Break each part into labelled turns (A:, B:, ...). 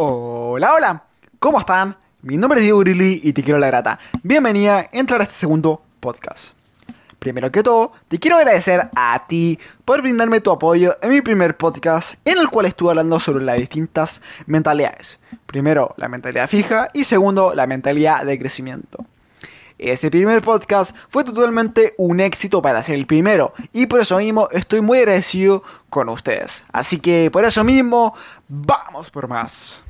A: Hola, hola, ¿cómo están? Mi nombre es Diego Grilly y te quiero la grata. Bienvenida a entrar a este segundo podcast. Primero que todo, te quiero agradecer a ti por brindarme tu apoyo en mi primer podcast en el cual estuve hablando sobre las distintas mentalidades. Primero, la mentalidad fija y segundo, la mentalidad de crecimiento. Este primer podcast fue totalmente un éxito para ser el primero y por eso mismo estoy muy agradecido con ustedes. Así que por eso mismo, vamos por más.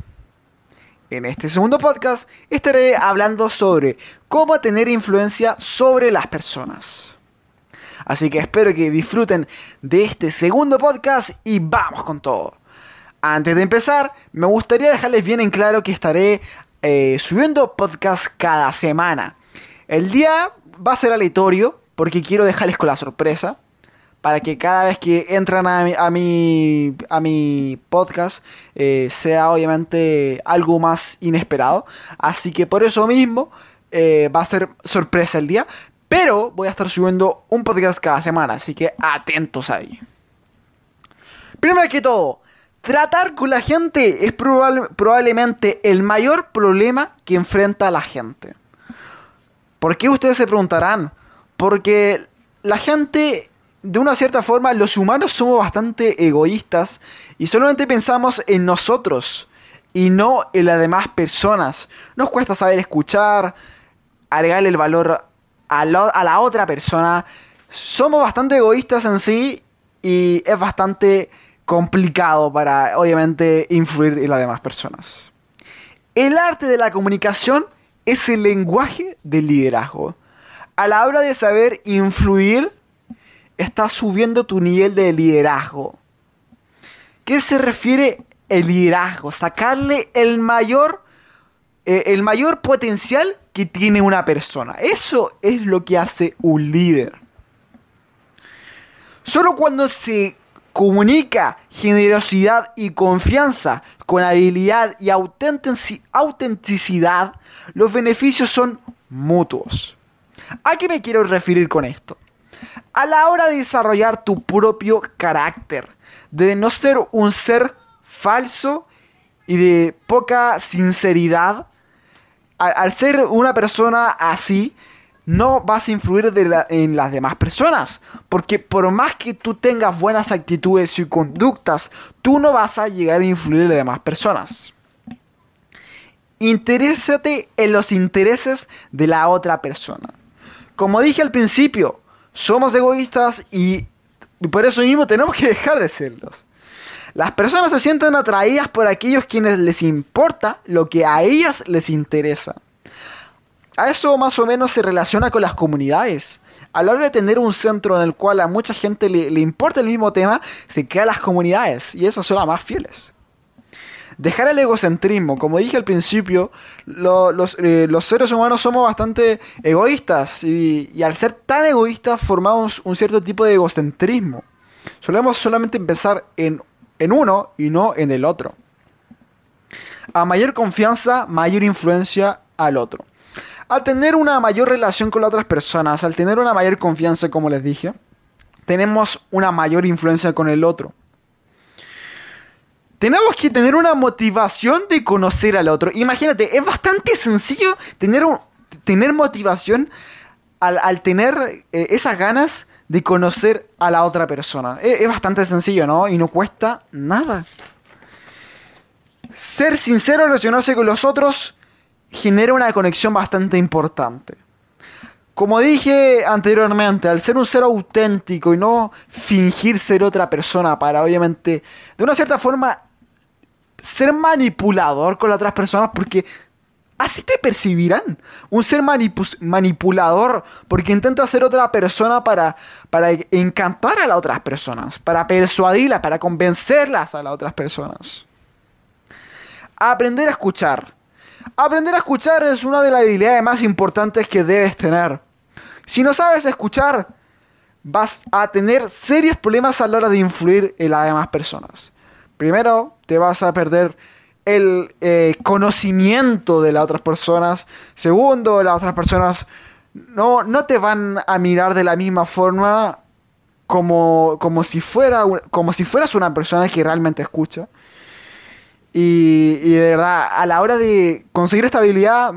A: En este segundo podcast estaré hablando sobre cómo tener influencia sobre las personas. Así que espero que disfruten de este segundo podcast y vamos con todo. Antes de empezar, me gustaría dejarles bien en claro que estaré eh, subiendo podcast cada semana. El día va a ser aleatorio porque quiero dejarles con la sorpresa para que cada vez que entran a mi, a mi, a mi podcast eh, sea obviamente algo más inesperado. Así que por eso mismo eh, va a ser sorpresa el día. Pero voy a estar subiendo un podcast cada semana, así que atentos ahí. Primero que todo, tratar con la gente es probablemente el mayor problema que enfrenta la gente. ¿Por qué ustedes se preguntarán? Porque la gente, de una cierta forma, los humanos somos bastante egoístas y solamente pensamos en nosotros y no en las demás personas. Nos cuesta saber escuchar, agregarle el valor a, la otra persona. Somos bastante egoístas en sí y es bastante complicado para, obviamente, influir en las demás personas. El arte de la comunicación es el lenguaje del liderazgo. A la hora de saber influir, estás subiendo tu nivel de liderazgo. ¿Qué se refiere el liderazgo? Sacarle el mayor, eh, el mayor potencial que tiene una persona. Eso es lo que hace un líder. Solo cuando se comunica generosidad y confianza con habilidad y autenticidad, los beneficios son mutuos. ¿A qué me quiero referir con esto? A la hora de desarrollar tu propio carácter, de no ser un ser falso y de poca sinceridad, al, ser una persona así, no vas a influir en las demás personas. Porque por más que tú tengas buenas actitudes y conductas, tú no vas a llegar a influir en las demás personas. Interésate en los intereses de la otra persona. Como dije al principio, somos egoístas y por eso mismo tenemos que dejar de serlos. Las personas se sienten atraídas por aquellos quienes les importa lo que a ellas les interesa. A eso más o menos se relaciona con las comunidades. A la hora de tener un centro en el cual a mucha gente le, le importa el mismo tema, se crean las comunidades y esas son las más fieles. Dejar el egocentrismo. Como dije al principio, eh, los, seres humanos somos bastante egoístas y, al ser tan egoístas formamos un cierto tipo de egocentrismo. Solemos solamente pensar en, en uno y no en el otro. A mayor confianza, mayor influencia al otro. Al tener una mayor relación con las otras personas, al tener una mayor confianza, como les dije, tenemos una mayor influencia con el otro tenemos que tener una motivación de conocer al otro. Imagínate, es bastante sencillo tener, tener motivación al, tener eh, esas ganas de conocer a la otra persona. Es, es, bastante sencillo, ¿no? Y no cuesta nada. Ser sincero, relacionarse con los otros, genera una conexión bastante importante. Como dije anteriormente, al ser un ser auténtico y no fingir ser otra persona para obviamente, de una cierta forma, ser manipulador con las otras personas porque así te percibirán. Un ser manipulador porque intenta ser otra persona para, para encantar a las otras personas, para persuadirlas, para convencerlas a las otras personas. Aprender a escuchar. Aprender a escuchar es una de las habilidades más importantes que debes tener. Si no sabes escuchar, vas a tener serios problemas a la hora de influir en las demás personas. Primero, te vas a perder el eh, conocimiento de las otras personas. Segundo, las otras personas no, no te van a mirar de la misma forma como, como, si fuera, como si fueras una persona que realmente escucha. Y, y de verdad, a la hora de conseguir esta habilidad,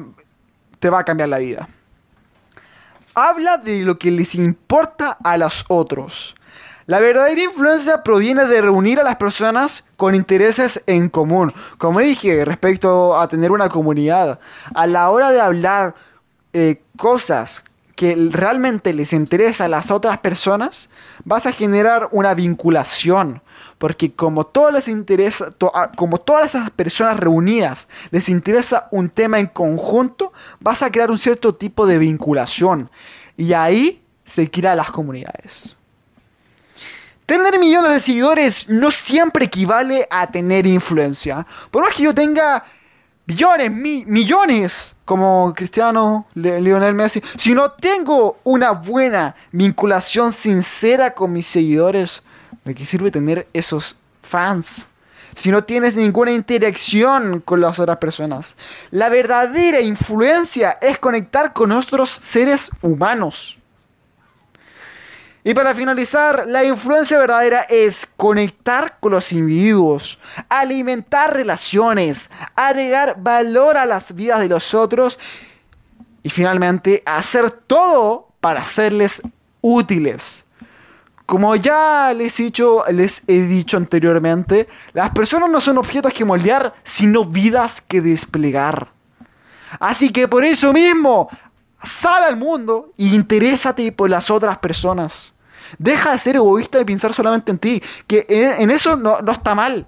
A: te va a cambiar la vida. Habla de lo que les importa a los otros. La verdadera influencia proviene de reunir a las personas con intereses en común. Como dije respecto a tener una comunidad, a la hora de hablar eh, cosas que realmente les interesa a las otras personas, vas a generar una vinculación. Porque como, todas les interesa, ah, como todas esas personas reunidas les interesa un tema en conjunto, vas a crear un cierto tipo de vinculación. Y ahí se crean las comunidades. Tener millones de seguidores no siempre equivale a tener influencia. Por más que yo tenga billones, millones, como Cristiano, Lionel Messi, si no tengo una buena vinculación sincera con mis seguidores, ¿de qué sirve tener esos fans? Si no tienes ninguna interacción con las otras personas. La verdadera influencia es conectar con otros seres humanos. Y para finalizar, la influencia verdadera es conectar con los individuos, alimentar relaciones, agregar valor a las vidas de los otros y finalmente hacer todo para hacerles útiles. Como ya les he, dicho, les he dicho anteriormente, las personas no son objetos que moldear, sino vidas que desplegar. Así que por eso mismo, Sal al mundo y interésate por las otras personas. Deja de ser egoísta y pensar solamente en ti. Que en, eso no, está mal.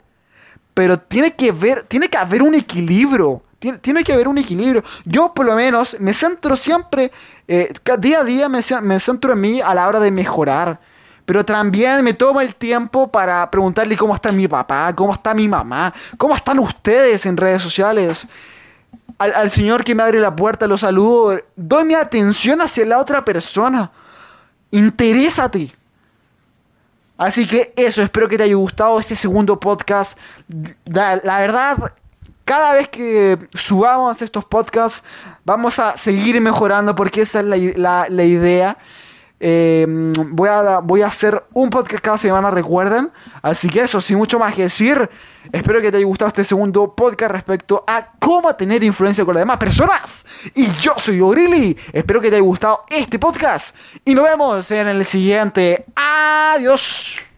A: Pero tiene que, ver, tiene que haber un equilibrio. Tiene, que haber un equilibrio. Yo por lo menos me centro siempre, eh, día a día me, me centro en mí a la hora de mejorar. Pero también me tomo el tiempo para preguntarle cómo está mi papá, cómo está mi mamá, cómo están ustedes en redes sociales al, Señor que me abre la puerta, lo saludo, doy mi atención hacia la otra persona. Interésate. Así que eso, espero que te haya gustado este segundo podcast. La, verdad, cada vez que subamos estos podcasts, vamos a seguir mejorando porque esa es la, la idea. Eh, voy, a, voy a hacer un podcast cada semana, recuerden. Así que eso, sin mucho más que decir, espero que te haya gustado este segundo podcast respecto a cómo tener influencia con las demás personas. Y yo soy Orili, espero que te haya gustado este podcast. Y nos vemos en el siguiente. Adiós.